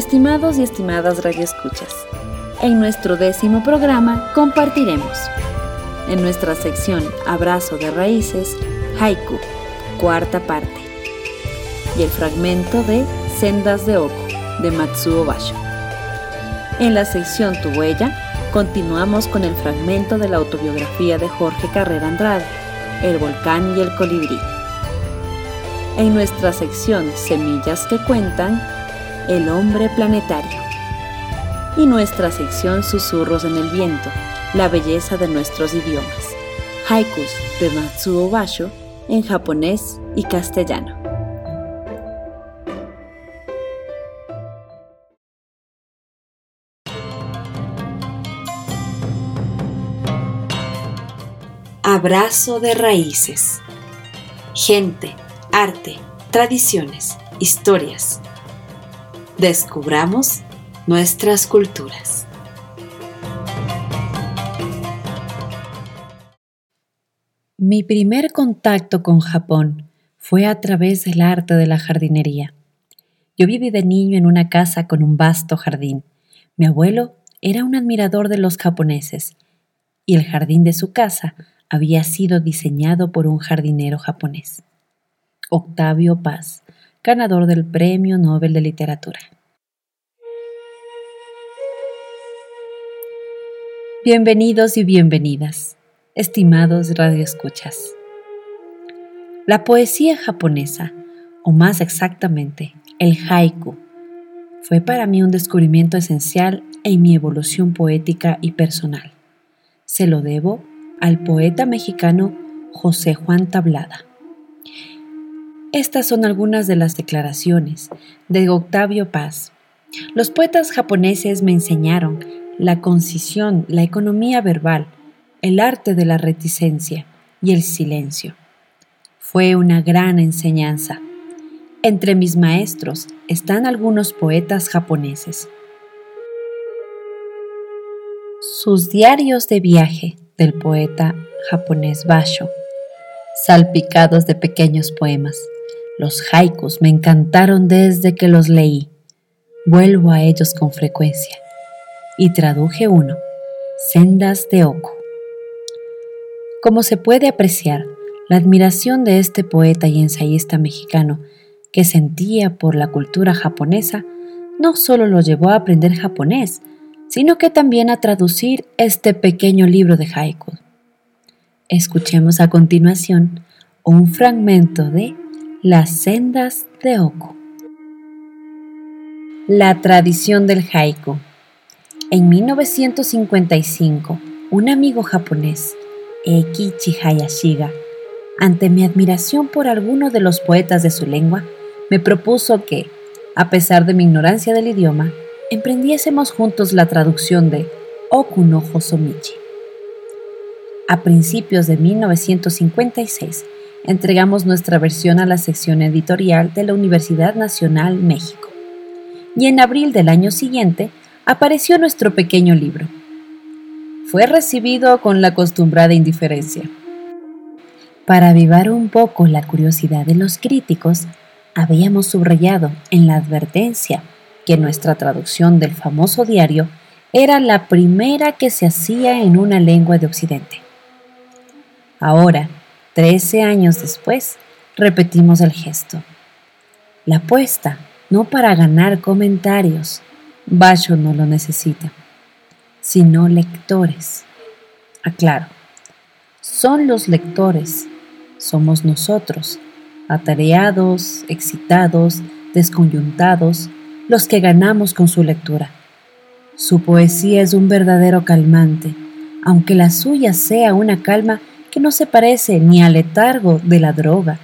Estimados y estimadas radioescuchas, en nuestro décimo programa compartiremos en nuestra sección Abrazo de Raíces, Haiku, cuarta parte, y el fragmento de Sendas de Oku de Matsuo Basho. En la sección Tu Huella, continuamos con el fragmento de la autobiografía de Jorge Carrera Andrade, El volcán y el colibrí. En nuestra sección Semillas que cuentan, El hombre planetario. Y nuestra sección Susurros en el viento, la belleza de nuestros idiomas. Haikus de Matsuo Basho en japonés y castellano. Abrazo de raíces. Gente, arte, tradiciones, historias. Descubramos nuestras culturas. Mi primer contacto con Japón fue a través del arte de la jardinería. Yo viví de niño en una casa con un vasto jardín. Mi abuelo era un admirador de los japoneses y el jardín de su casa había sido diseñado por un jardinero japonés, Octavio Paz, ganador del Premio Nobel de Literatura. Bienvenidos y bienvenidas, estimados radioescuchas. La poesía japonesa, o más exactamente, el haiku, fue para mí un descubrimiento esencial en mi evolución poética y personal. Se lo debo al poeta mexicano José Juan Tablada. Estas son algunas de las declaraciones de Octavio Paz. Los poetas japoneses me enseñaron la concisión, la economía verbal, el arte de la reticencia y el silencio. Fue una gran enseñanza. Entre mis maestros están algunos poetas japoneses. Sus diarios de viaje del poeta japonés Basho, salpicados de pequeños poemas. Los haikus me encantaron desde que los leí. Vuelvo a ellos con frecuencia. Y traduje uno, Sendas de Oku. Como se puede apreciar, la admiración de este poeta y ensayista mexicano que sentía por la cultura japonesa no solo lo llevó a aprender japonés, sino que también a traducir este pequeño libro de haiku. Escuchemos a continuación un fragmento de Las sendas de Oku. La tradición del haiku. En 1955, un amigo japonés, Eikichi Hayashiga, ante mi admiración por alguno de los poetas de su lengua, me propuso que, a pesar de mi ignorancia del idioma, emprendiésemos juntos la traducción de Okuno Hosomichi. A principios de 1956, entregamos nuestra versión a la sección editorial de la Universidad Nacional México. Y en abril del año siguiente apareció nuestro pequeño libro. Fue recibido con la acostumbrada indiferencia. Para avivar un poco la curiosidad de los críticos, habíamos subrayado en la advertencia que nuestra traducción del famoso diario era la primera que se hacía en una lengua de Occidente. Ahora, trece años después, repetimos el gesto. La apuesta, no para ganar comentarios, Basho no lo necesita, sino lectores. Aclaro, son los lectores, somos nosotros, atareados, excitados, desconyuntados, los que ganamos con su lectura. Su poesía es un verdadero calmante, aunque la suya sea una calma que no se parece ni al letargo de la droga,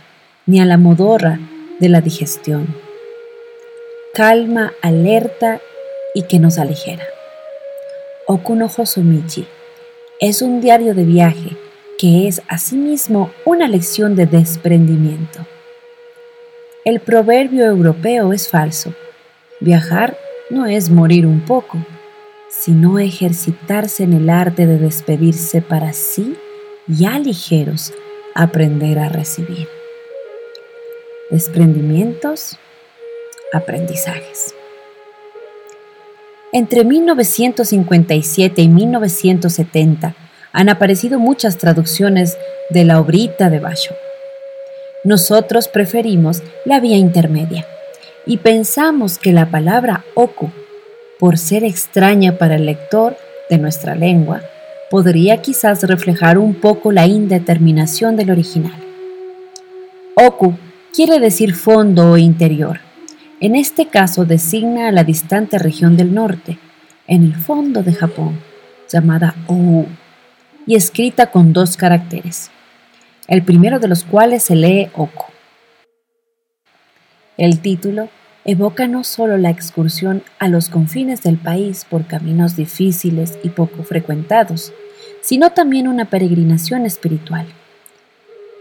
ni a la modorra de la digestión. Calma, alerta y que nos aligera. Okuno Hosomichi es un diario de viaje que es asimismo una lección de desprendimiento. El proverbio europeo es falso. Viajar no es morir un poco, sino ejercitarse en el arte de despedirse para sí ya ligeros aprender a recibir. Desprendimientos, aprendizajes. Entre 1957 y 1970 han aparecido muchas traducciones de la obrita de Basho. Nosotros preferimos la vía intermedia y pensamos que la palabra oku, por ser extraña para el lector de nuestra lengua, podría quizás reflejar un poco la indeterminación del original. Oku quiere decir fondo o interior. En este caso designa a la distante región del norte, en el fondo de Japón, llamada Ou, y escrita con dos caracteres, el primero de los cuales se lee Oku. El título evoca no solo la excursión a los confines del país por caminos difíciles y poco frecuentados, sino también una peregrinación espiritual.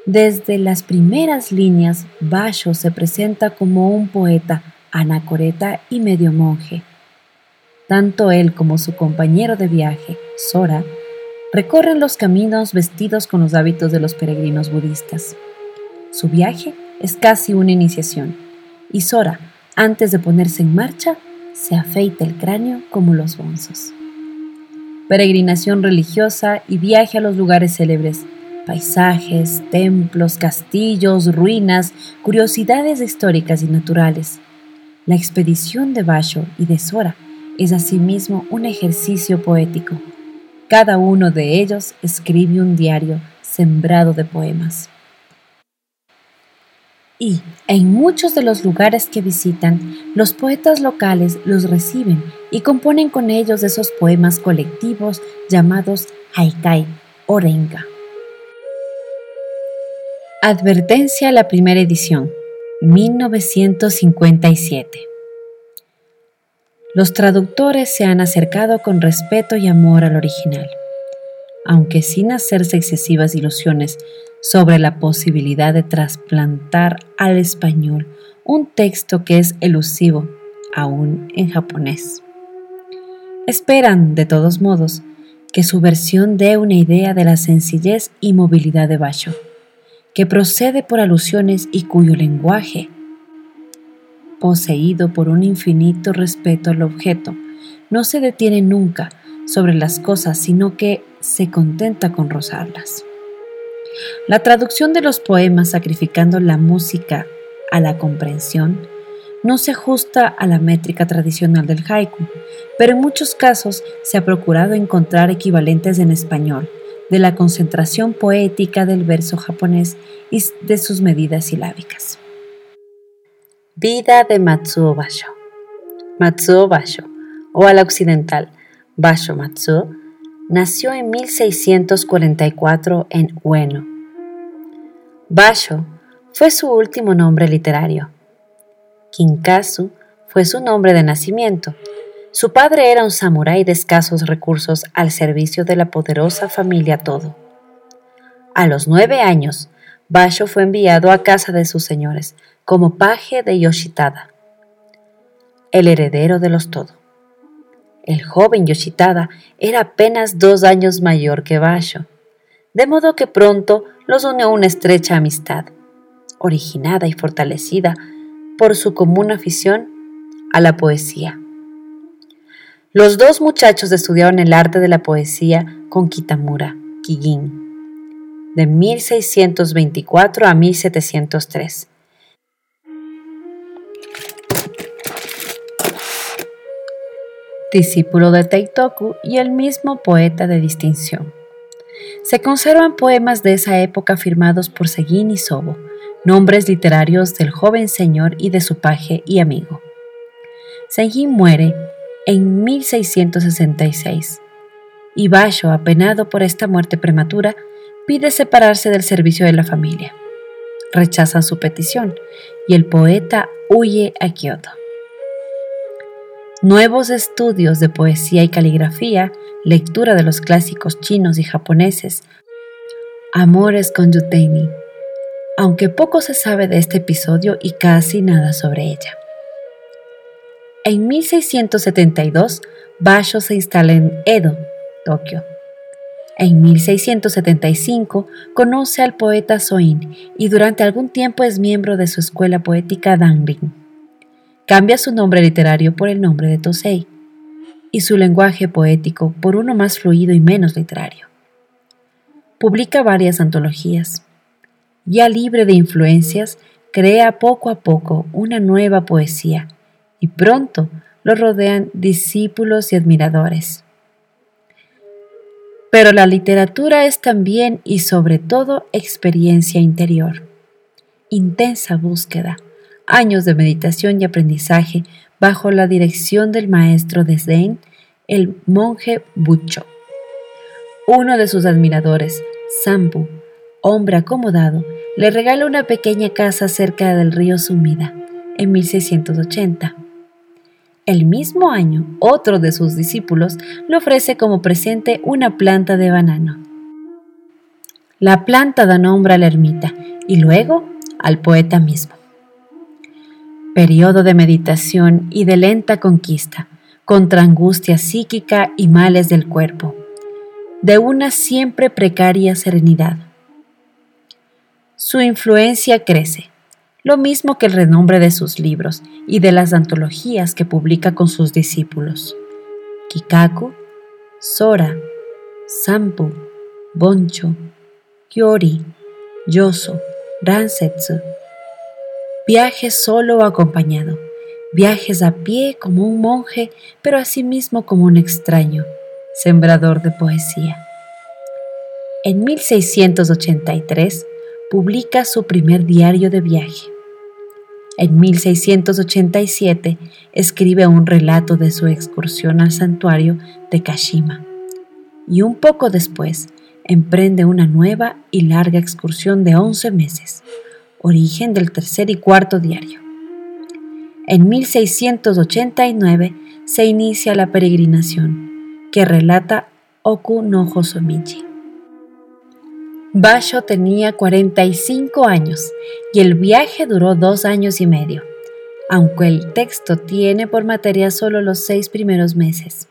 Desde las primeras líneas, Basho se presenta como un poeta anacoreta y medio monje. Tanto él como su compañero de viaje, Sora, recorren los caminos vestidos con los hábitos de los peregrinos budistas. Su viaje es casi una iniciación, y Sora, antes de ponerse en marcha, se afeita el cráneo como los bonzos. Peregrinación religiosa y viaje a los lugares célebres, paisajes, templos, castillos, ruinas, curiosidades históricas y naturales. La expedición de Basho y de Sora es asimismo un ejercicio poético. Cada uno de ellos escribe un diario sembrado de poemas y en muchos de los lugares que visitan, los poetas locales los reciben y componen con ellos esos poemas colectivos llamados haikai o renga. Advertencia a la primera edición, 1957. Los traductores se han acercado con respeto y amor al original, aunque sin hacerse excesivas ilusiones sobre la posibilidad de trasplantar al español un texto que es elusivo aún en japonés. Esperan, de todos modos, que su versión dé una idea de la sencillez y movilidad de Basho, que procede por alusiones y cuyo lenguaje, poseído por un infinito respeto al objeto, no se detiene nunca sobre las cosas, sino que se contenta con rozarlas. La traducción de los poemas sacrificando la música a la comprensión no se ajusta a la métrica tradicional del haiku, pero en muchos casos se ha procurado encontrar equivalentes en español de la concentración poética del verso japonés y de sus medidas silábicas. Vida de Matsuo Basho. Matsuo Basho, o a la occidental, Basho Matsuo, nació en 1644 en Ueno. Basho fue su último nombre literario. Kinkazu fue su nombre de nacimiento. Su padre era un samurái de escasos recursos al servicio de la poderosa familia Todo. A los nueve años, Basho fue enviado a casa de sus señores como paje de Yoshitada, el heredero de los Todo. El joven Yoshitada era apenas dos años mayor que Basho, de modo que pronto los unió una estrecha amistad, originada y fortalecida por su común afición a la poesía. Los dos muchachos estudiaron el arte de la poesía con Kitamura, Kigin, de 1624 a 1703 discípulo de Teitoku y el mismo poeta de distinción. Se conservan poemas de esa época firmados por Seguin y Sobo, nombres literarios del joven señor y de su paje y amigo. Seguin muere en 1666 y Basho, apenado por esta muerte prematura, pide separarse del servicio de la familia. rechazan su petición y el poeta huye a Kioto. Nuevos estudios de poesía y caligrafía, lectura de los clásicos chinos y japoneses, amores con Yuteni, aunque poco se sabe de este episodio y casi nada sobre ella. En 1672, Basho se instala en Edo, Tokio. En 1675 conoce al poeta Soin y durante algún tiempo es miembro de su escuela poética Danrin. Cambia su nombre literario por el nombre de Tosei y su lenguaje poético por uno más fluido y menos literario. Publica varias antologías. Ya libre de influencias, crea poco a poco una nueva poesía y pronto lo rodean discípulos y admiradores. Pero la literatura es también y sobre todo experiencia interior, intensa búsqueda, años de meditación y aprendizaje bajo la dirección del maestro de Zen, el monje Bucho. Uno de sus admiradores, Sampu, hombre acomodado, le regala una pequeña casa cerca del río Sumida en 1680. El mismo año, otro de sus discípulos le ofrece como presente una planta de banano. La planta da nombre a la ermita y luego al poeta mismo. Periodo de meditación y de lenta conquista, contra angustia psíquica y males del cuerpo, de una siempre precaria serenidad. Su influencia crece, lo mismo que el renombre de sus libros y de las antologías que publica con sus discípulos. Kikaku, Sora, Sampu, Boncho, Kyori, Yoso, Ransetsu. Viajes solo o acompañado, viajes a pie como un monje, pero asimismo como un extraño, sembrador de poesía. En 1683 publica su primer diario de viaje. En 1687 escribe un relato de su excursión al santuario de Kashima y un poco después emprende una nueva y larga excursión de 11 meses, origen del tercer y cuarto diario. En 1689 se inicia la peregrinación que relata Oku no Hosomichi. Basho tenía 45 años y el viaje duró dos años y medio, aunque el texto tiene por materia solo los seis primeros meses.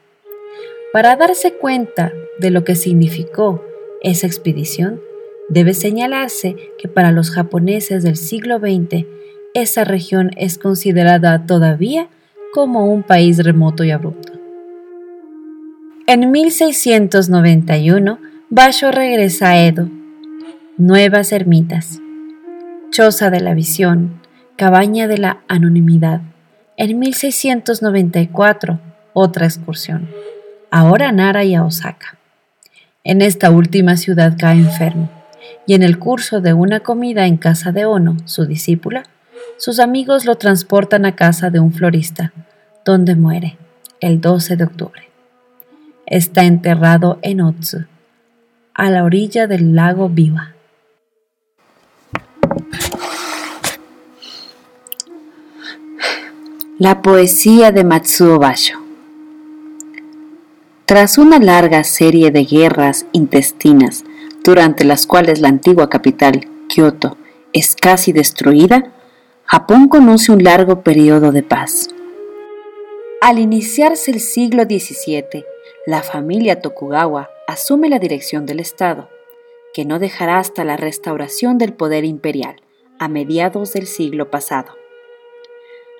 Para darse cuenta de lo que significó esa expedición, debe señalarse que para los japoneses del siglo XX, esa región es considerada todavía como un país remoto y abrupto. En 1691, Basho regresa a Edo Nuevas ermitas. Choza de la visión. Cabaña de la anonimidad. En 1694, otra excursión. Ahora Nara y a Osaka. En esta última ciudad cae enfermo, y en el curso de una comida en casa de Ono, su discípula, sus amigos lo transportan a casa de un florista, donde muere el 12 de octubre. Está enterrado en Otsu, a la orilla del lago Biwa. La poesía de Matsuo Basho. Tras una larga serie de guerras intestinas, durante las cuales la antigua capital, Kioto, es casi destruida, Japón conoce un largo periodo de paz. Al iniciarse el siglo XVII, la familia Tokugawa asume la dirección del Estado, que no dejará hasta la restauración del poder imperial, a mediados del siglo pasado.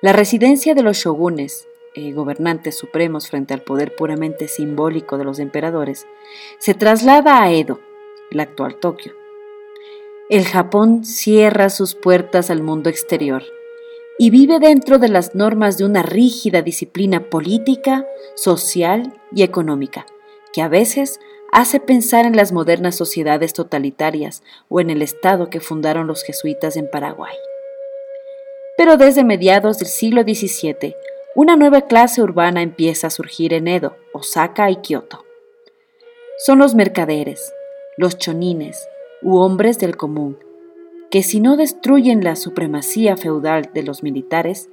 La residencia de los shogunes, eh, gobernantes supremos frente al poder puramente simbólico de los emperadores, se traslada a Edo, la actual Tokio. El Japón cierra sus puertas al mundo exterior y vive dentro de las normas de una rígida disciplina política, social y económica, que a veces hace pensar en las modernas sociedades totalitarias o en el Estado que fundaron los jesuitas en Paraguay. Pero desde mediados del siglo XVII, una nueva clase urbana empieza a surgir en Edo, Osaka y Kioto. Son los mercaderes, los chonines u hombres del común, que si no destruyen la supremacía feudal de los militares,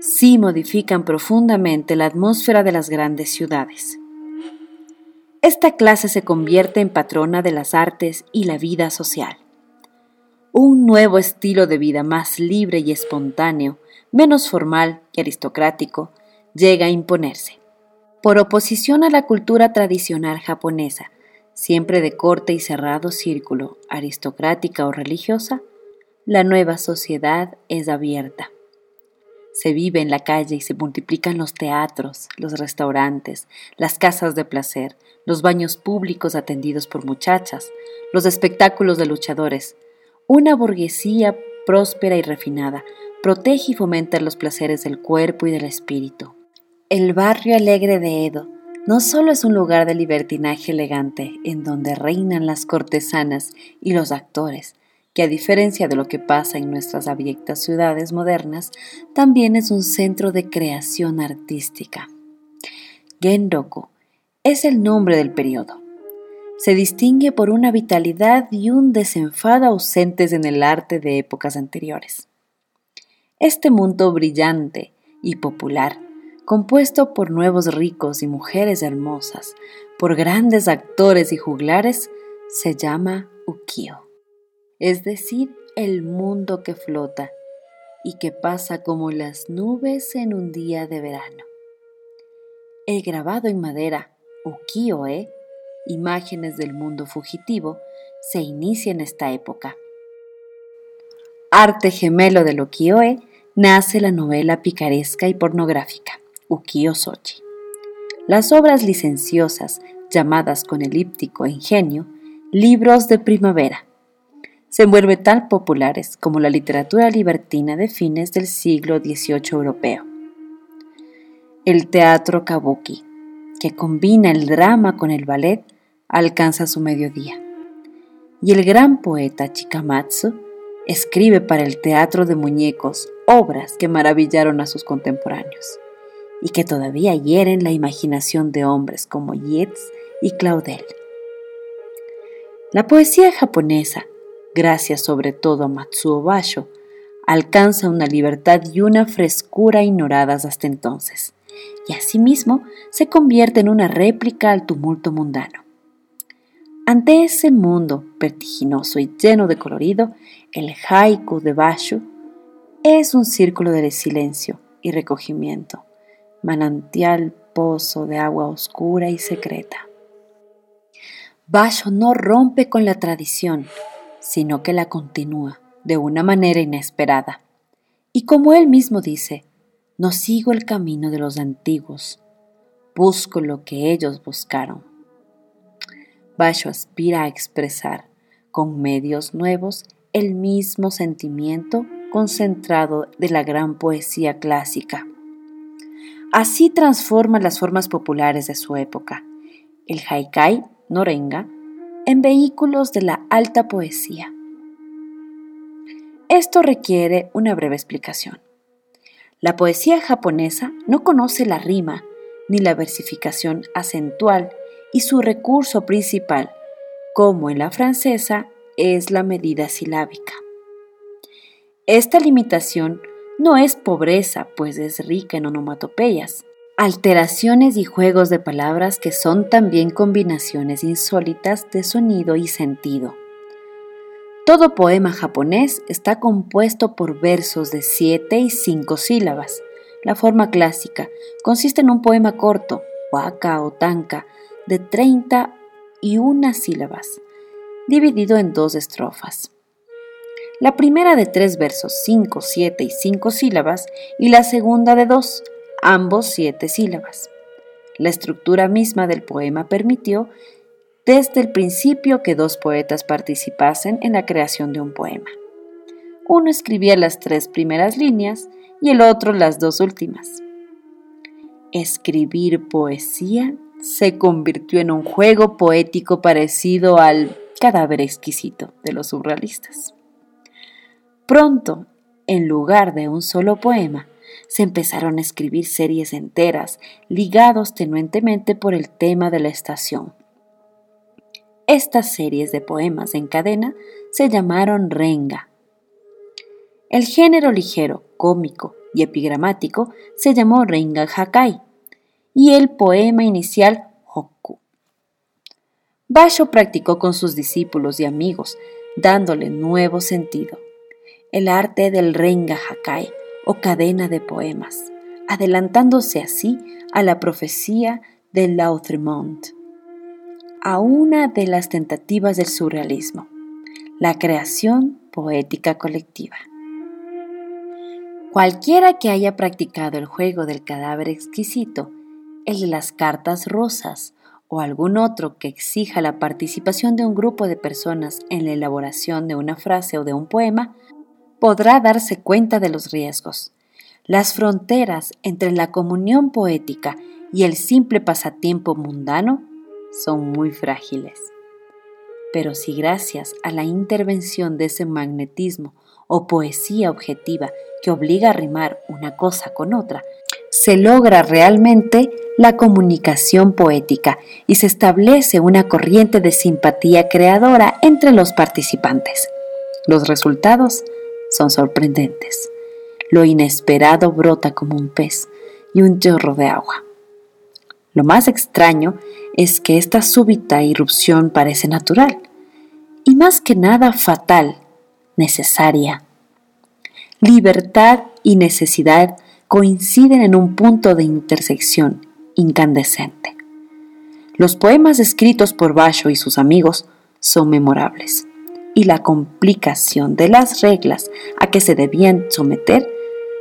sí modifican profundamente la atmósfera de las grandes ciudades. Esta clase se convierte en patrona de las artes y la vida social. Un nuevo estilo de vida más libre y espontáneo, menos formal y aristocrático, llega a imponerse. Por oposición a la cultura tradicional japonesa, siempre de corte y cerrado círculo, aristocrática o religiosa, la nueva sociedad es abierta. Se vive en la calle y se multiplican los teatros, los restaurantes, las casas de placer, los baños públicos atendidos por muchachas, los espectáculos de luchadores. Una burguesía próspera y refinada protege y fomenta los placeres del cuerpo y del espíritu. El barrio alegre de Edo no solo es un lugar de libertinaje elegante en donde reinan las cortesanas y los actores, que a diferencia de lo que pasa en nuestras abyectas ciudades modernas, también es un centro de creación artística. Genroku es el nombre del periodo. Se distingue por una vitalidad y un desenfado ausentes en el arte de épocas anteriores. Este mundo brillante y popular compuesto por nuevos ricos y mujeres hermosas, por grandes actores y juglares, se llama Ukio, es decir, el mundo que flota y que pasa como las nubes en un día de verano. El grabado en madera Ukiyo-e, imágenes del mundo fugitivo, se inicia en esta época. Arte gemelo del ukiyo-e nace la novela picaresca y pornográfica ukiyo Las obras licenciosas, llamadas con elíptico ingenio, libros de primavera, se vuelven tan populares como la literatura libertina de fines del siglo XVIII europeo. El teatro kabuki, que combina el drama con el ballet, alcanza su mediodía. Y el gran poeta Chikamatsu escribe para el teatro de muñecos obras que maravillaron a sus contemporáneos y que todavía hieren la imaginación de hombres como Yeats y Claudel. La poesía japonesa, gracias sobre todo a Matsuo Basho, alcanza una libertad y una frescura ignoradas hasta entonces, y asimismo se convierte en una réplica al tumulto mundano. Ante ese mundo vertiginoso y lleno de colorido, el haiku de Basho es un círculo de silencio y recogimiento, manantial pozo de agua oscura y secreta. Basho no rompe con la tradición, sino que la continúa de una manera inesperada. Y como él mismo dice, no sigo el camino de los antiguos, busco lo que ellos buscaron. Basho aspira a expresar, con medios nuevos, el mismo sentimiento concentrado de la gran poesía clásica. Así transforma las formas populares de su época, el haikai, norenga, en vehículos de la alta poesía. Esto requiere una breve explicación. La poesía japonesa no conoce la rima ni la versificación acentual y su recurso principal, como en la francesa, es la medida silábica. Esta limitación no es pobreza, pues es rica en onomatopeyas, alteraciones y juegos de palabras que son también combinaciones insólitas de sonido y sentido. Todo poema japonés está compuesto por versos de siete y cinco sílabas. La forma clásica consiste en un poema corto, waka o tanka, de 30 y una sílabas, dividido en dos estrofas la primera de tres versos, cinco, siete y cinco sílabas, y la segunda de dos, ambos siete sílabas. La estructura misma del poema permitió desde el principio que dos poetas participasen en la creación de un poema. Uno escribía las tres primeras líneas y el otro las dos últimas. Escribir poesía se convirtió en un juego poético parecido al cadáver exquisito de los surrealistas. Pronto, en lugar de un solo poema, se empezaron a escribir series enteras, ligados tenuentemente por el tema de la estación. Estas series de poemas en cadena se llamaron renga El género ligero, cómico y epigramático se llamó Renga Hakai y el poema inicial Hokku. Basho practicó con sus discípulos y amigos, dándole nuevo sentido. El arte del Renga Hakai o cadena de poemas, adelantándose así a la profecía de Lautremont, a una de las tentativas del surrealismo, la creación poética colectiva. Cualquiera que haya practicado el juego del cadáver exquisito, el de las cartas rosas o algún otro que exija la participación de un grupo de personas en la elaboración de una frase o de un poema, podrá darse cuenta de los riesgos. Las fronteras entre la comunión poética y el simple pasatiempo mundano son muy frágiles. Pero si gracias a la intervención de ese magnetismo o poesía objetiva que obliga a rimar una cosa con otra, se logra realmente la comunicación poética y se establece una corriente de simpatía creadora entre los participantes. Los resultados son sorprendentes. Lo inesperado brota como un pez y un chorro de agua. Lo más extraño es que esta súbita irrupción parece natural y más que nada fatal, necesaria. Libertad y necesidad coinciden en un punto de intersección incandescente. Los poemas escritos por Basho y sus amigos son memorables, y la complicación de las reglas a que se debían someter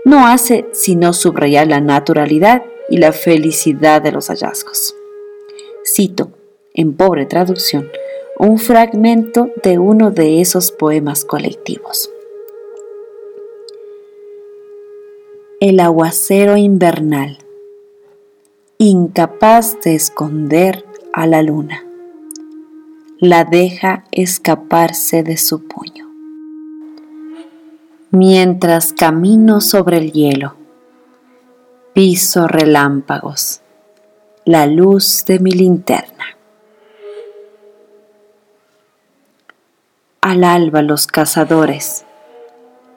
no hace sino subrayar la naturalidad y la felicidad de los hallazgos. Cito, en pobre traducción, un fragmento de uno de esos poemas colectivos. El aguacero invernal, incapaz de esconder a la luna, la deja escaparse de su puño. Mientras camino sobre el hielo, piso relámpagos, la luz de mi linterna. Al alba los cazadores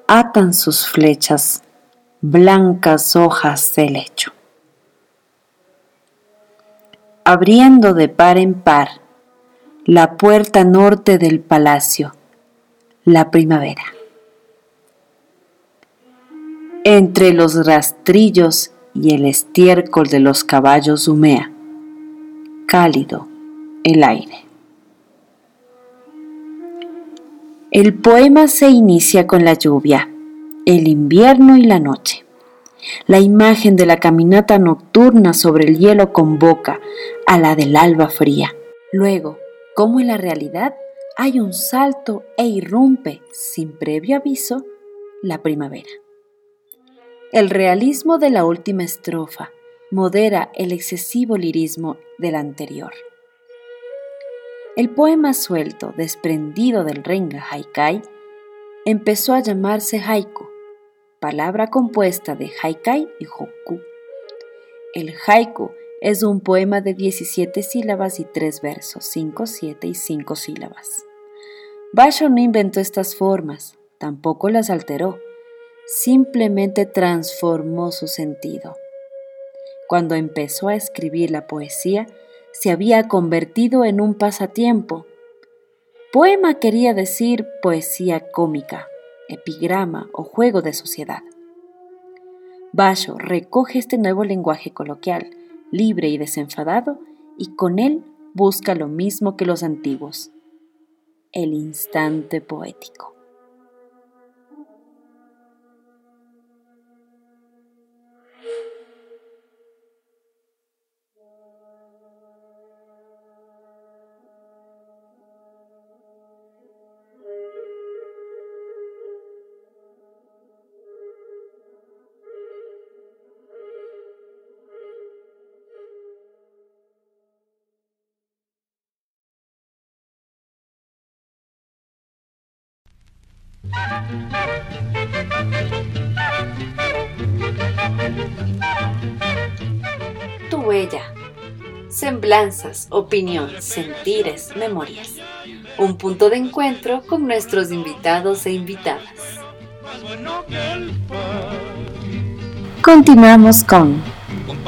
atan sus flechas, blancas hojas de lecho. Abriendo de par en par la puerta norte del palacio, la primavera. Entre los rastrillos y el estiércol de los caballos humea. Cálido el aire. El poema se inicia con la lluvia, el invierno y la noche. La imagen de la caminata nocturna sobre el hielo convoca a la del alba fría. Luego, como en la realidad, hay un salto e irrumpe, sin previo aviso, la primavera. El realismo de la última estrofa modera el excesivo lirismo del anterior. El poema suelto, desprendido del renga haikai, empezó a llamarse haiku, palabra compuesta de haikai y hoku. El haiku es un poema de 17 sílabas y 3 versos, 5, 7 y 5 sílabas. Basho no inventó estas formas, tampoco las alteró simplemente transformó su sentido. Cuando empezó a escribir la poesía, se había convertido en un pasatiempo. Poema quería decir poesía cómica, epigrama o juego de sociedad. Basho recoge este nuevo lenguaje coloquial, libre y desenfadado, y con él busca lo mismo que los antiguos, el instante poético. Tu huella. Semblanzas, opinión, sentires, memorias. Un punto de encuentro con nuestros invitados e invitadas. Continuamos con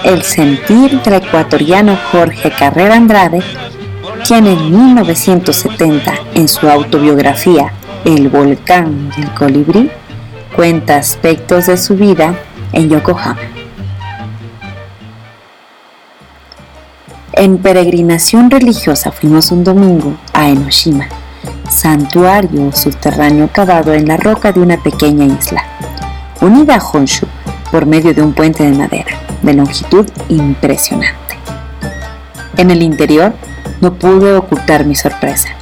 el sentir del ecuatoriano Jorge Carrera Andrade, quien en 1970, en su autobiografía El volcán del colibrí, cuenta aspectos de su vida en Yokohama. En peregrinación religiosa fuimos un domingo a Enoshima, santuario subterráneo cavado en la roca de una pequeña isla, unida a Honshu por medio de un puente de madera de longitud impresionante. En el interior no pude ocultar mi sorpresa.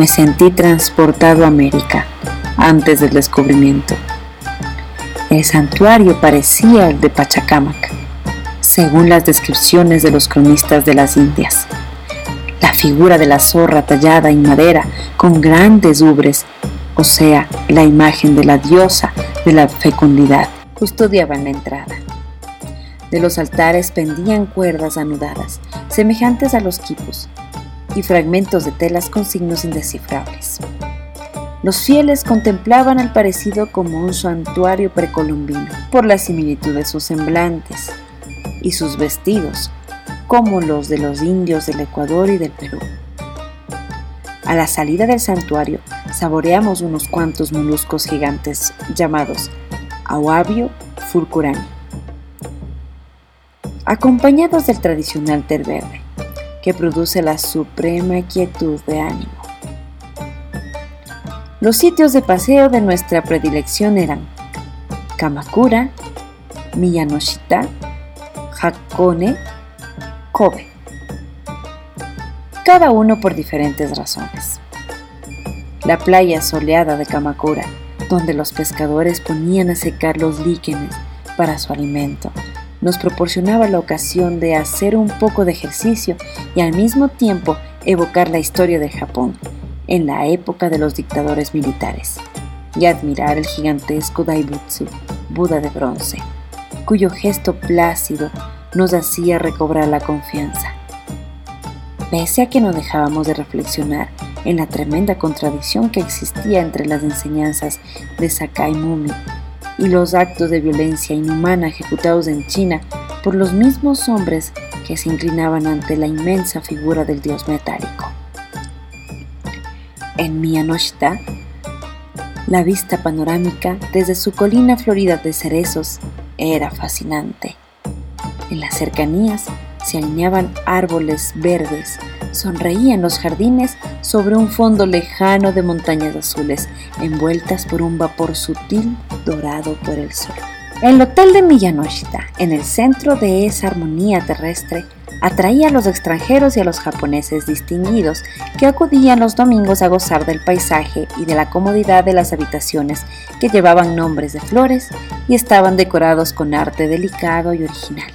Me sentí transportado a América antes del descubrimiento. El santuario parecía el de Pachacamac, según las descripciones de los cronistas de las Indias. La figura de la zorra tallada en madera con grandes ubres, o sea, la imagen de la diosa de la fecundidad, custodiaban la entrada. De los altares pendían cuerdas anudadas, semejantes a los quipos, y fragmentos de telas con signos indescifrables. Los fieles contemplaban el parecido como un santuario precolombino, por la similitud de sus semblantes y sus vestidos, como los de los indios del Ecuador y del Perú. A la salida del santuario saboreamos unos cuantos moluscos gigantes llamados Awabio furcurani acompañados del tradicional té verde, que produce la suprema quietud de ánimo. Los sitios de paseo de nuestra predilección eran Kamakura, Miyanoshita, Hakone, Kobe, cada uno por diferentes razones. La playa soleada de Kamakura, donde los pescadores ponían a secar los líquenes para su alimento, nos proporcionaba la ocasión de hacer un poco de ejercicio y al mismo tiempo evocar la historia de Japón en la época de los dictadores militares y admirar el gigantesco Daibutsu, Buda de bronce, cuyo gesto plácido nos hacía recobrar la confianza. Pese a que no dejábamos de reflexionar en la tremenda contradicción que existía entre las enseñanzas de Sakai Mumi y los actos de violencia inhumana ejecutados en China por los mismos hombres que se inclinaban ante la inmensa figura del dios metálico. En Miyanoshita, la vista panorámica desde su colina florida de cerezos era fascinante. En las cercanías se alineaban árboles verdes sonreían los jardines sobre un fondo lejano de montañas azules, envueltas por un vapor sutil dorado por el sol. El hotel de Miyanoshita, en el centro de esa armonía terrestre, atraía a los extranjeros y a los japoneses distinguidos que acudían los domingos a gozar del paisaje y de la comodidad de las habitaciones que llevaban nombres de flores y estaban decorados con arte delicado y original.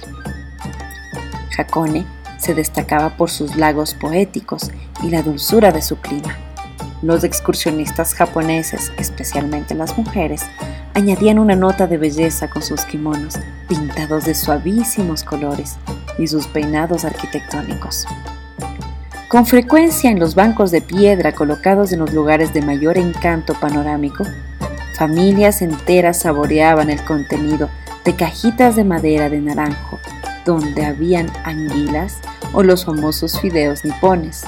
Hakone se destacaba por sus lagos poéticos y la dulzura de su clima. Los excursionistas japoneses, especialmente las mujeres, añadían una nota de belleza con sus kimonos, pintados de suavísimos colores, y sus peinados arquitectónicos. Con frecuencia en los bancos de piedra colocados en los lugares de mayor encanto panorámico, familias enteras saboreaban el contenido de cajitas de madera de naranjo, donde habían anguilas o los famosos fideos nipones.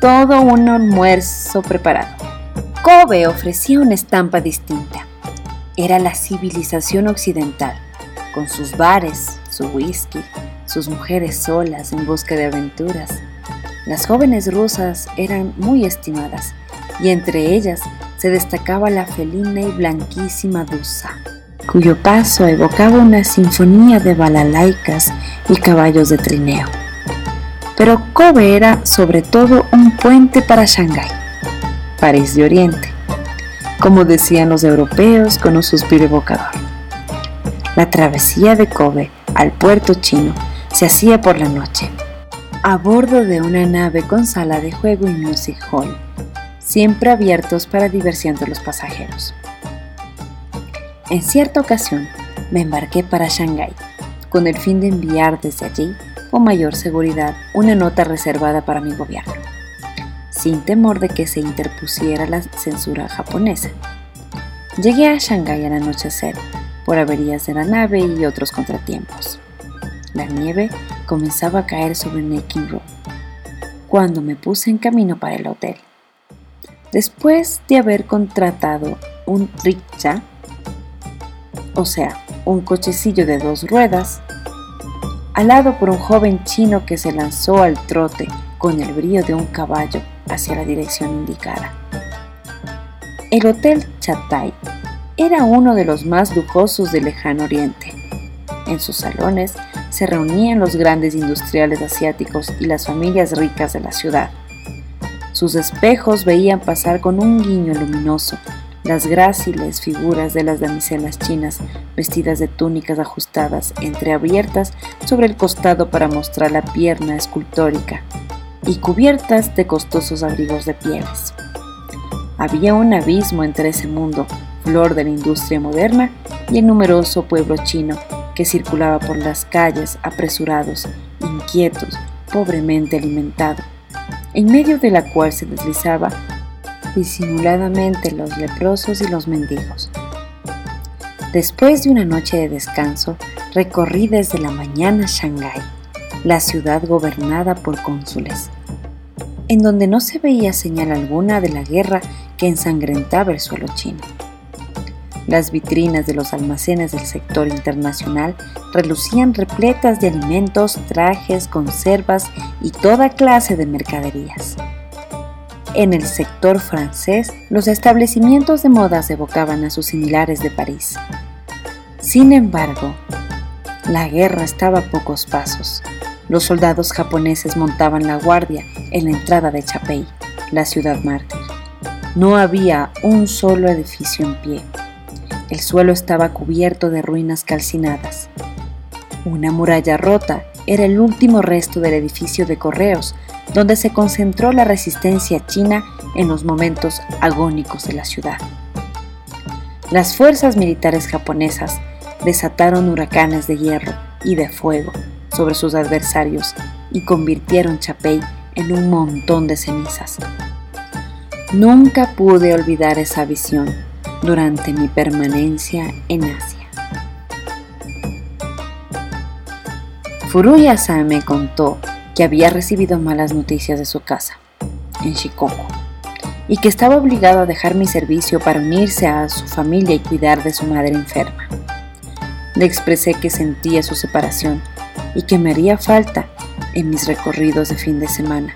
Todo un almuerzo preparado. Kobe ofrecía una estampa distinta. Era la civilización occidental, con sus bares, su whisky, sus mujeres solas en busca de aventuras. Las jóvenes rusas eran muy estimadas y entre ellas se destacaba la felina y blanquísima Dusa cuyo paso evocaba una sinfonía de balalaicas y caballos de trineo. Pero Kobe era sobre todo un puente para Shanghái, París de Oriente, como decían los europeos con un suspiro evocador. La travesía de Kobe al puerto chino se hacía por la noche, a bordo de una nave con sala de juego y music hall, siempre abiertos para diversión de los pasajeros. En cierta ocasión me embarqué para Shanghái con el fin de enviar desde allí, con mayor seguridad, una nota reservada para mi gobierno, sin temor de que se interpusiera la censura japonesa. Llegué a Shanghái al anochecer por averías de la nave y otros contratiempos. La nieve comenzaba a caer sobre Nanking Road cuando me puse en camino para el hotel. Después de haber contratado un rickshaw, o sea, un cochecillo de dos ruedas, alado por un joven chino que se lanzó al trote con el brío de un caballo hacia la dirección indicada. El Hotel Chatai era uno de los más lujosos del lejano oriente. En sus salones se reunían los grandes industriales asiáticos y las familias ricas de la ciudad. Sus espejos veían pasar con un guiño luminoso las gráciles figuras de las damiselas chinas vestidas de túnicas ajustadas entreabiertas sobre el costado para mostrar la pierna escultórica y cubiertas de costosos abrigos de pieles. Había un abismo entre ese mundo, flor de la industria moderna, y el numeroso pueblo chino que circulaba por las calles apresurados, inquietos, pobremente alimentado, en medio de la cual se deslizaba disimuladamente los leprosos y los mendigos. Después de una noche de descanso, recorrí desde la mañana Shanghái, la ciudad gobernada por cónsules, en donde no se veía señal alguna de la guerra que ensangrentaba el suelo chino. Las vitrinas de los almacenes del sector internacional relucían repletas de alimentos, trajes, conservas y toda clase de mercaderías. En el sector francés, los establecimientos de modas evocaban a sus similares de París. Sin embargo, la guerra estaba a pocos pasos. Los soldados japoneses montaban la guardia en la entrada de Chapey, la ciudad mártir. No había un solo edificio en pie. El suelo estaba cubierto de ruinas calcinadas. Una muralla rota era el último resto del edificio de correos donde se concentró la resistencia china en los momentos agónicos de la ciudad. Las fuerzas militares japonesas desataron huracanes de hierro y de fuego sobre sus adversarios y convirtieron Chapey en un montón de cenizas. Nunca pude olvidar esa visión durante mi permanencia en Asia. Furuya-san me contó que había recibido malas noticias de su casa, en Shikoku, y que estaba obligado a dejar mi servicio para unirse a su familia y cuidar de su madre enferma. Le expresé que sentía su separación y que me haría falta en mis recorridos de fin de semana.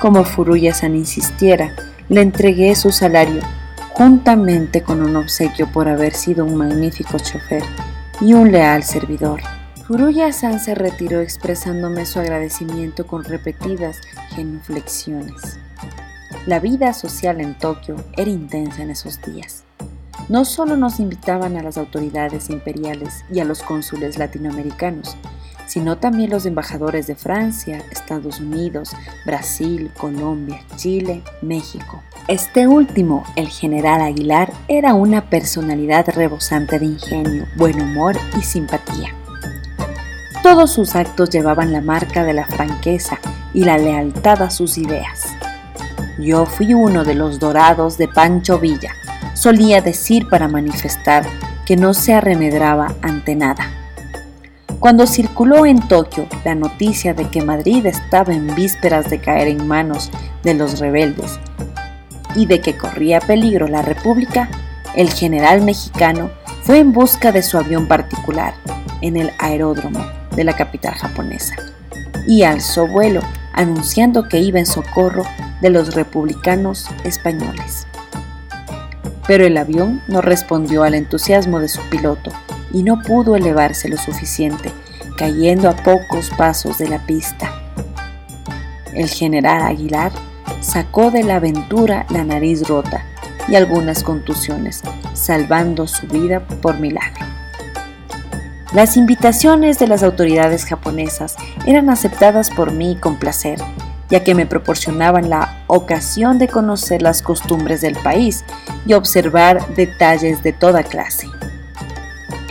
Como Furuya-san insistiera, le entregué su salario juntamente con un obsequio por haber sido un magnífico chofer y un leal servidor. Furuya-san se retiró expresándome su agradecimiento con repetidas genuflexiones. La vida social en Tokio era intensa en esos días. No solo nos invitaban a las autoridades imperiales y a los cónsules latinoamericanos, sino también los embajadores de Francia, Estados Unidos, Brasil, Colombia, Chile, México. Este último, el general Aguilar, era una personalidad rebosante de ingenio, buen humor y simpatía. Todos sus actos llevaban la marca de la franqueza y la lealtad a sus ideas. Yo fui uno de los dorados de Pancho Villa. Solía decir para manifestar que no se arremedraba ante nada. Cuando circuló en Tokio la noticia de que Madrid estaba en vísperas de caer en manos de los rebeldes y de que corría peligro la República, el general mexicano fue en busca de su avión particular en el aeródromo de la capital japonesa y alzó vuelo anunciando que iba en socorro de los republicanos españoles. Pero el avión no respondió al entusiasmo de su piloto y no pudo elevarse lo suficiente, cayendo a pocos pasos de la pista. El general Aguilar sacó de la aventura la nariz rota y algunas contusiones, salvando su vida por milagro. Las invitaciones de las autoridades japonesas eran aceptadas por mí con placer, ya que me proporcionaban la ocasión de conocer las costumbres del país y observar detalles de toda clase.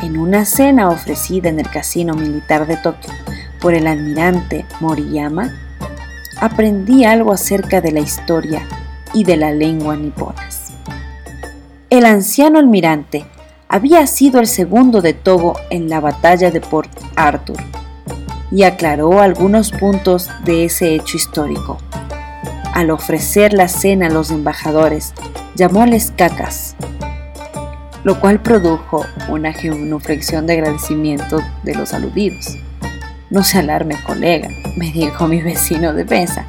En una cena ofrecida en el casino militar de Tokio por el almirante Moriyama, aprendí algo acerca de la historia y de la lengua niponas. el anciano almirante había sido el segundo de Togo en la batalla de Port Arthur y aclaró algunos puntos de ese hecho histórico. Al ofrecer la cena a los embajadores, llamó a les cacas, lo cual produjo una genuflexión de agradecimiento de los aludidos. No se alarme, colega, me dijo mi vecino de mesa.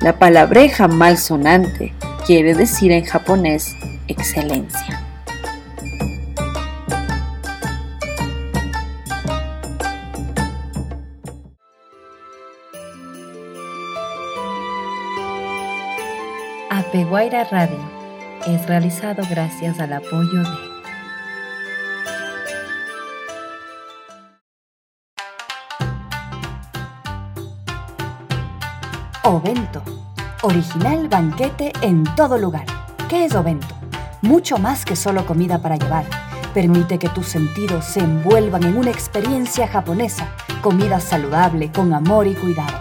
La palabreja malsonante quiere decir en japonés excelencia. Apeguaira Radio es realizado gracias al apoyo de Ovento. Original banquete en todo lugar. ¿Qué es Ovento? Mucho más que solo comida para llevar. Permite que tus sentidos se envuelvan en una experiencia japonesa. Comida saludable, con amor y cuidado.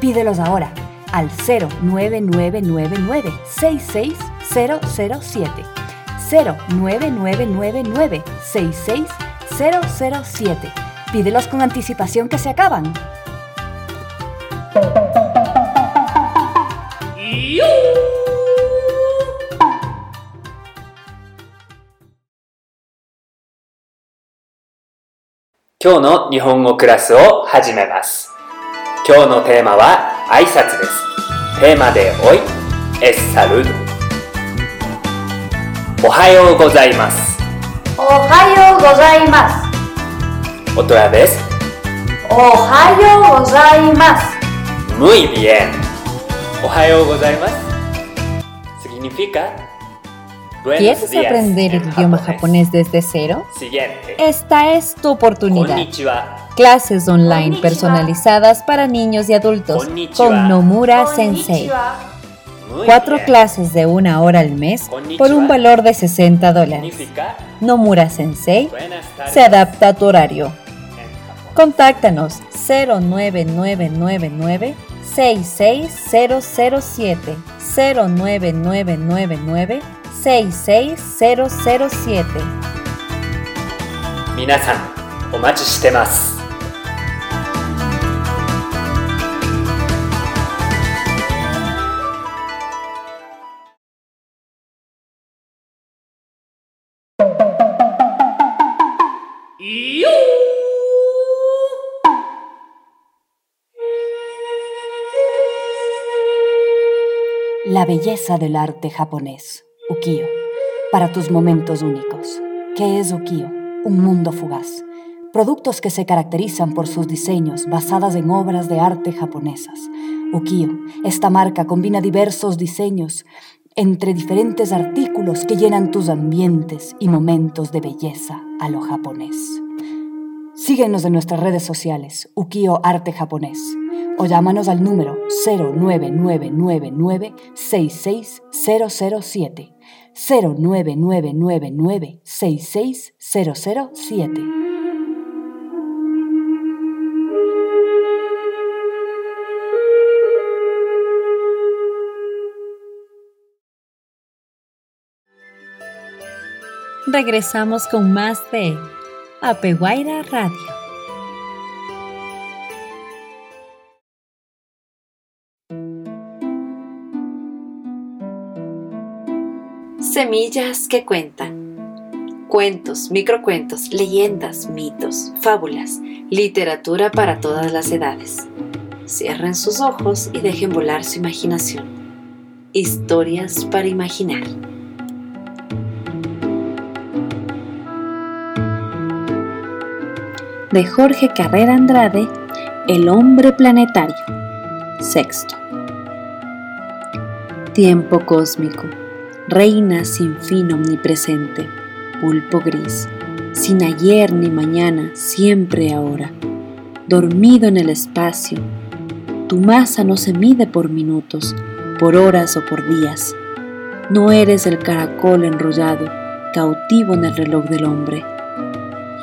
Pídelos ahora al 09999 66007. 09999 66007. Pídelos con anticipación que se acaban. Kyono 今日のテーマは挨拶です。テーマでおいエッサルおはようございます。おはようございます。おとやです。おはようございます。Muy bien おはようございます。significa buenos ¿Quieres días aprender el idioma japonés desde cero? Siguiente. Esta es tu oportunidad. Konnichiwa. Clases online Konnichiwa. personalizadas para niños y adultos Konnichiwa. con Nomura Sensei. Muy Cuatro bien. clases de una hora al mes Konnichiwa. por un valor de 60 dólares. Nomura Sensei se adapta a tu horario. Contáctanos 09999 66007 09999 Seis cero cero siete, 66007. Minasan, omachi shitemasu. La belleza del arte japonés. Ukiyo. Para tus momentos únicos. ¿Qué es Ukiyo? Un mundo fugaz. Productos que se caracterizan por sus diseños basadas en obras de arte japonesas. Ukiyo. Esta marca combina diversos diseños entre diferentes artículos que llenan tus ambientes y momentos de belleza a lo japonés. Síguenos en nuestras redes sociales, Ukiyo Arte Japonés, o llámanos al número 09999 66007. 09999 66007. Regresamos con más de Apeguaira Radio. Semillas que cuentan. Cuentos, microcuentos, leyendas, mitos, fábulas, literatura para todas las edades. Cierren sus ojos y dejen volar su imaginación. Historias para imaginar. de Jorge Carrera Andrade, El hombre planetario. Sexto. Tiempo cósmico, reina sin fin omnipresente, pulpo gris, sin ayer ni mañana, siempre ahora, dormido en el espacio. Tu masa no se mide por minutos, por horas o por días. No eres el caracol enrollado, cautivo en el reloj del hombre.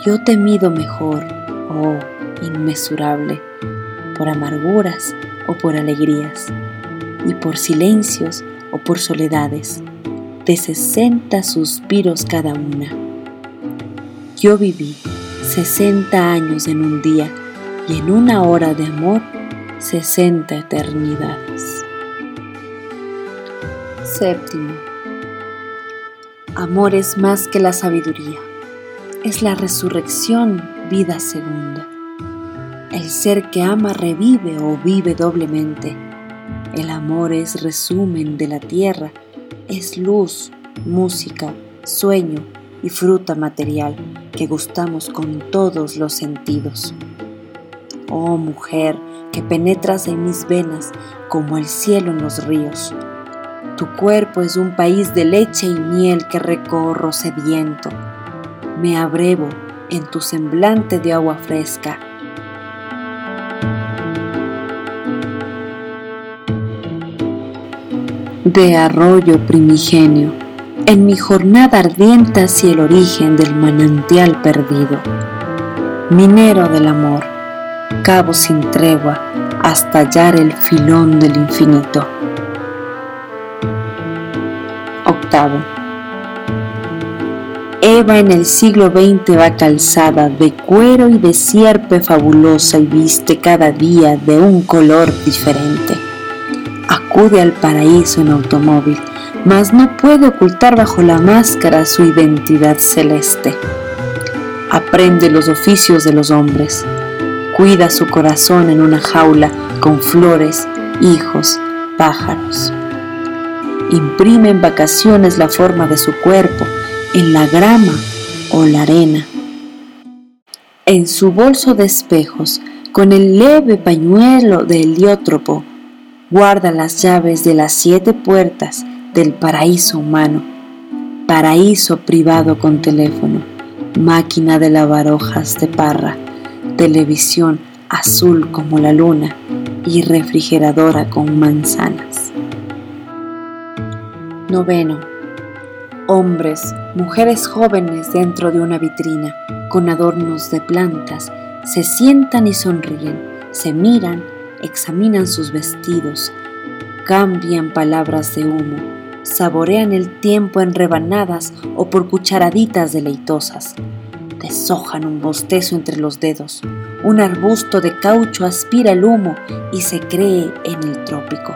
Yo te mido mejor, oh inmesurable, por amarguras o por alegrías, y por silencios o por soledades, de sesenta suspiros cada una. Yo viví sesenta años en un día y en una hora de amor sesenta eternidades. Séptimo. Amor es más que la sabiduría. Es la resurrección, vida segunda. El ser que ama revive o vive doblemente. El amor es resumen de la tierra, es luz, música, sueño y fruta material que gustamos con todos los sentidos. Oh mujer, que penetras en mis venas como el cielo en los ríos. Tu cuerpo es un país de leche y miel que recorro sediento. Me abrevo en tu semblante de agua fresca. De arroyo primigenio, en mi jornada ardiente hacia el origen del manantial perdido. Minero del amor, cabo sin tregua hasta hallar el filón del infinito. Octavo. Eva en el siglo XX va calzada de cuero y de sierpe fabulosa y viste cada día de un color diferente. Acude al paraíso en automóvil, mas no puede ocultar bajo la máscara su identidad celeste. Aprende los oficios de los hombres, cuida su corazón en una jaula con flores, hijos, pájaros. Imprime en vacaciones la forma de su cuerpo en la grama o la arena. En su bolso de espejos, con el leve pañuelo de heliótropo, guarda las llaves de las siete puertas del paraíso humano, paraíso privado con teléfono, máquina de lavar hojas de parra televisión azul como la luna y refrigeradora con manzanas. Noveno. Hombres, mujeres jóvenes dentro de una vitrina con adornos de plantas se sientan y sonríen, se miran, examinan sus vestidos, cambian palabras de humo, saborean el tiempo en rebanadas o por cucharaditas deleitosas deshojan un bostezo entre los dedos. Un arbusto de caucho aspira el humo y se cree en el trópico.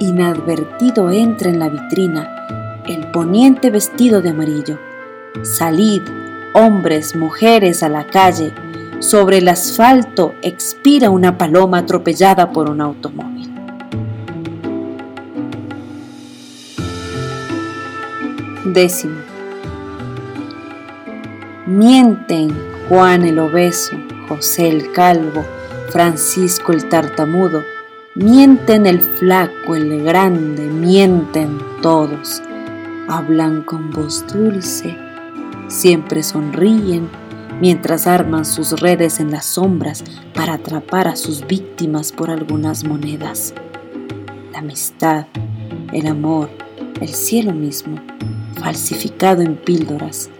Inadvertido entra en la vitrina el poniente vestido de amarillo. Salid, hombres, mujeres, a la calle. Sobre el asfalto expira una paloma atropellada por un automóvil. Décimo. Mienten Juan el obeso, José el calvo, Francisco el tartamudo, mienten el flaco, el grande, mienten todos. Hablan con voz dulce, siempre sonríen mientras arman sus redes en las sombras para atrapar a sus víctimas por algunas monedas. La amistad, el amor, el cielo mismo, falsificado en píldoras,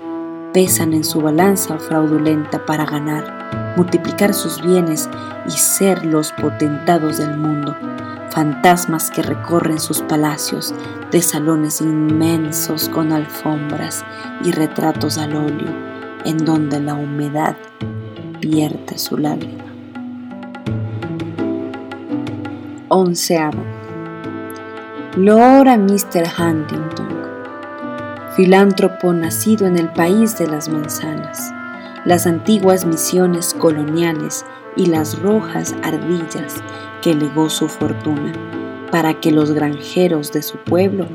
pesan en su balanza fraudulenta para ganar, multiplicar sus bienes y ser los potentados del mundo, fantasmas que recorren sus palacios de salones inmensos con alfombras y retratos al óleo, en donde la humedad vierte su lágrima. Onceavo. Lora Mr. Huntington filántropo nacido en el país de las manzanas, las antiguas misiones coloniales y las rojas ardillas que legó su fortuna, para que los granjeros de su pueblo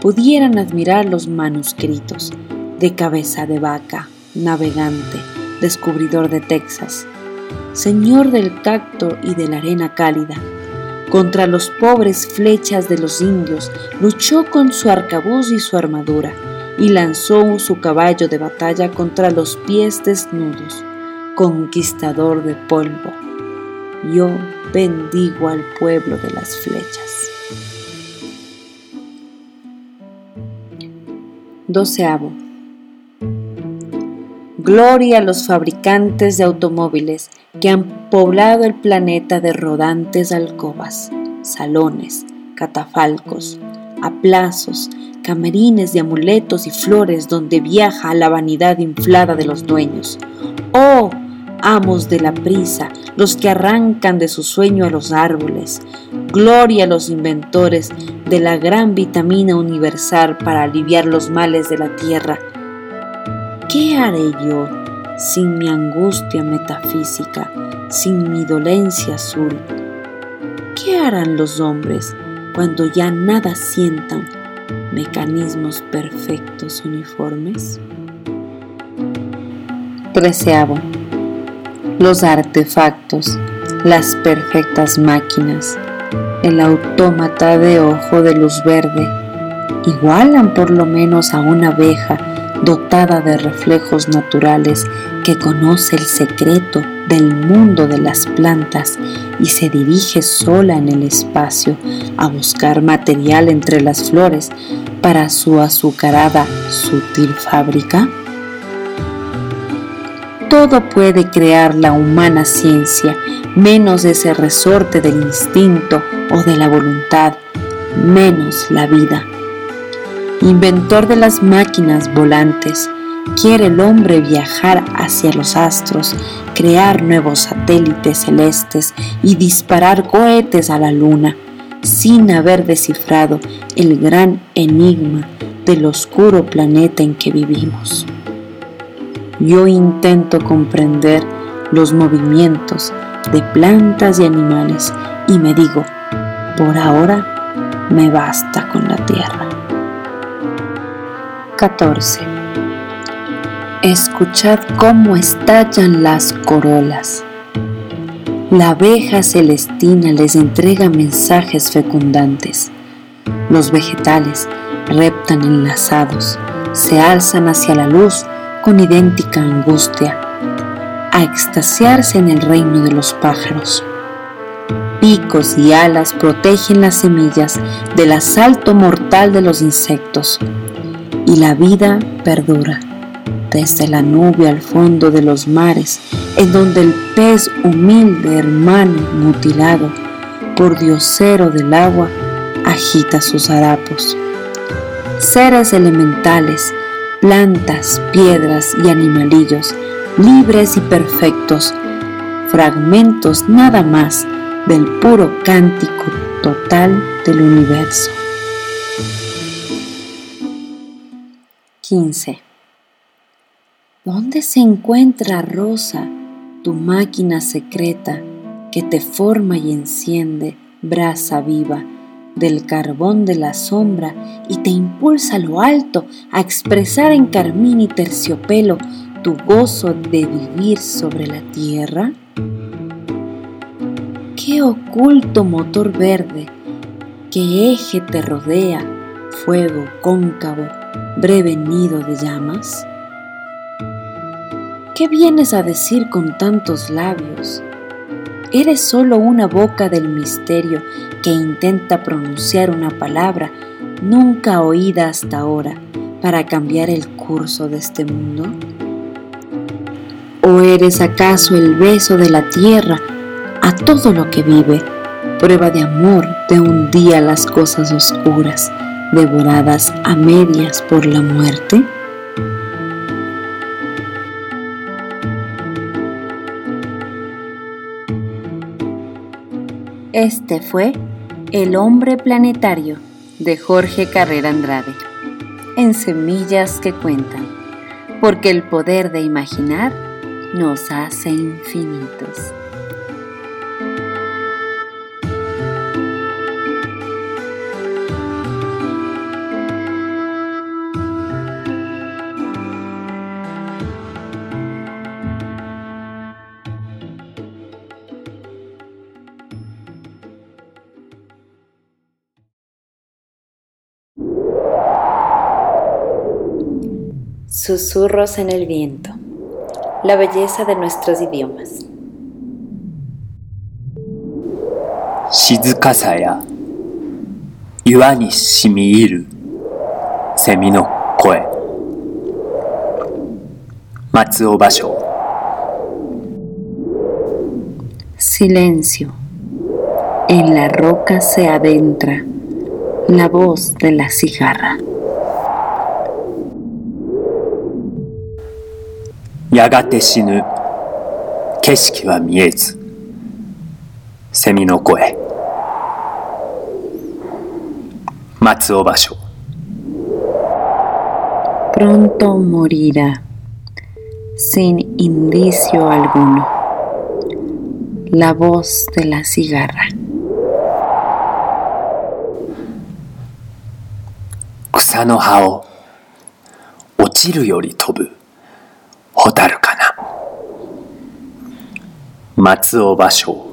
pudieran admirar los manuscritos de cabeza de vaca, navegante, descubridor de Texas, señor del cacto y de la arena cálida, contra los pobres flechas de los indios, luchó con su arcabuz y su armadura, y lanzó su caballo de batalla contra los pies desnudos, conquistador de polvo. Yo bendigo al pueblo de las flechas. Doceavo. Gloria a los fabricantes de automóviles que han poblado el planeta de rodantes alcobas, salones, catafalcos, aplazos, camerines de amuletos y flores donde viaja la vanidad inflada de los dueños. ¡Oh! amos de la prisa, los que arrancan de su sueño a los árboles. Gloria a los inventores de la gran vitamina universal para aliviar los males de la tierra. ¿Qué haré yo sin mi angustia metafísica, sin mi dolencia azul? ¿Qué harán los hombres cuando ya nada sientan mecanismos perfectos uniformes? Treceavo. Los artefactos, las perfectas máquinas, el autómata de ojo de luz verde, igualan por lo menos a una abeja dotada de reflejos naturales que conoce el secreto del mundo de las plantas y se dirige sola en el espacio a buscar material entre las flores para su azucarada sutil fábrica? Todo puede crear la humana ciencia, menos ese resorte del instinto o de la voluntad, menos la vida. Inventor de las máquinas volantes, quiere el hombre viajar hacia los astros, crear nuevos satélites celestes y disparar cohetes a la luna, sin haber descifrado el gran enigma del oscuro planeta en que vivimos. Yo intento comprender los movimientos de plantas y animales y me digo, por ahora me basta con la tierra. 14. Escuchad cómo estallan las corolas. La abeja celestina les entrega mensajes fecundantes. Los vegetales reptan enlazados, se alzan hacia la luz con idéntica angustia, a extasiarse en el reino de los pájaros. Picos y alas protegen las semillas del asalto mortal de los insectos y la vida perdura desde la nube al fondo de los mares, en donde el pez humilde hermano mutilado por diosero del agua agita sus harapos. Seres elementales, plantas, piedras y animalillos, libres y perfectos, fragmentos nada más del puro cántico total del universo. 15. ¿Dónde se encuentra, Rosa, tu máquina secreta que te forma y enciende, brasa viva, del carbón de la sombra y te impulsa a lo alto a expresar en carmín y terciopelo tu gozo de vivir sobre la tierra? ¿Qué oculto motor verde, qué eje te rodea, fuego cóncavo, breve nido de llamas? ¿Qué vienes a decir con tantos labios? Eres solo una boca del misterio que intenta pronunciar una palabra nunca oída hasta ahora para cambiar el curso de este mundo. ¿O eres acaso el beso de la tierra a todo lo que vive, prueba de amor de un día las cosas oscuras, devoradas a medias por la muerte? Este fue El hombre planetario de Jorge Carrera Andrade, en Semillas que Cuentan, porque el poder de imaginar nos hace infinitos. Susurros en el viento. La belleza de nuestros idiomas. Shizukasa ya Yua ni shimiiru Semi no koe. Matsuo basho. Silencio. En la roca se adentra la voz de la cigarra. やがて死ぬ景色は見えずセミの声松尾芭蕉 Pronto morirá, sin indicio alguno, la voz de la cigarra. 草の葉を落ちるより飛ぶ松尾芭蕉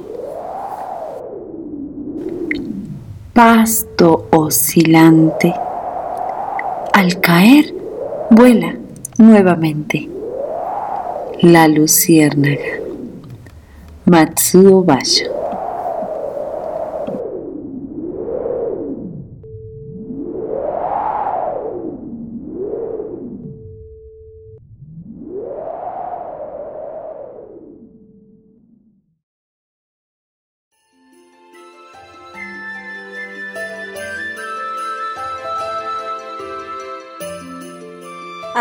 Pasto oscilante. Al caer, vuela nuevamente. La luciérnaga. Matsuo Basho.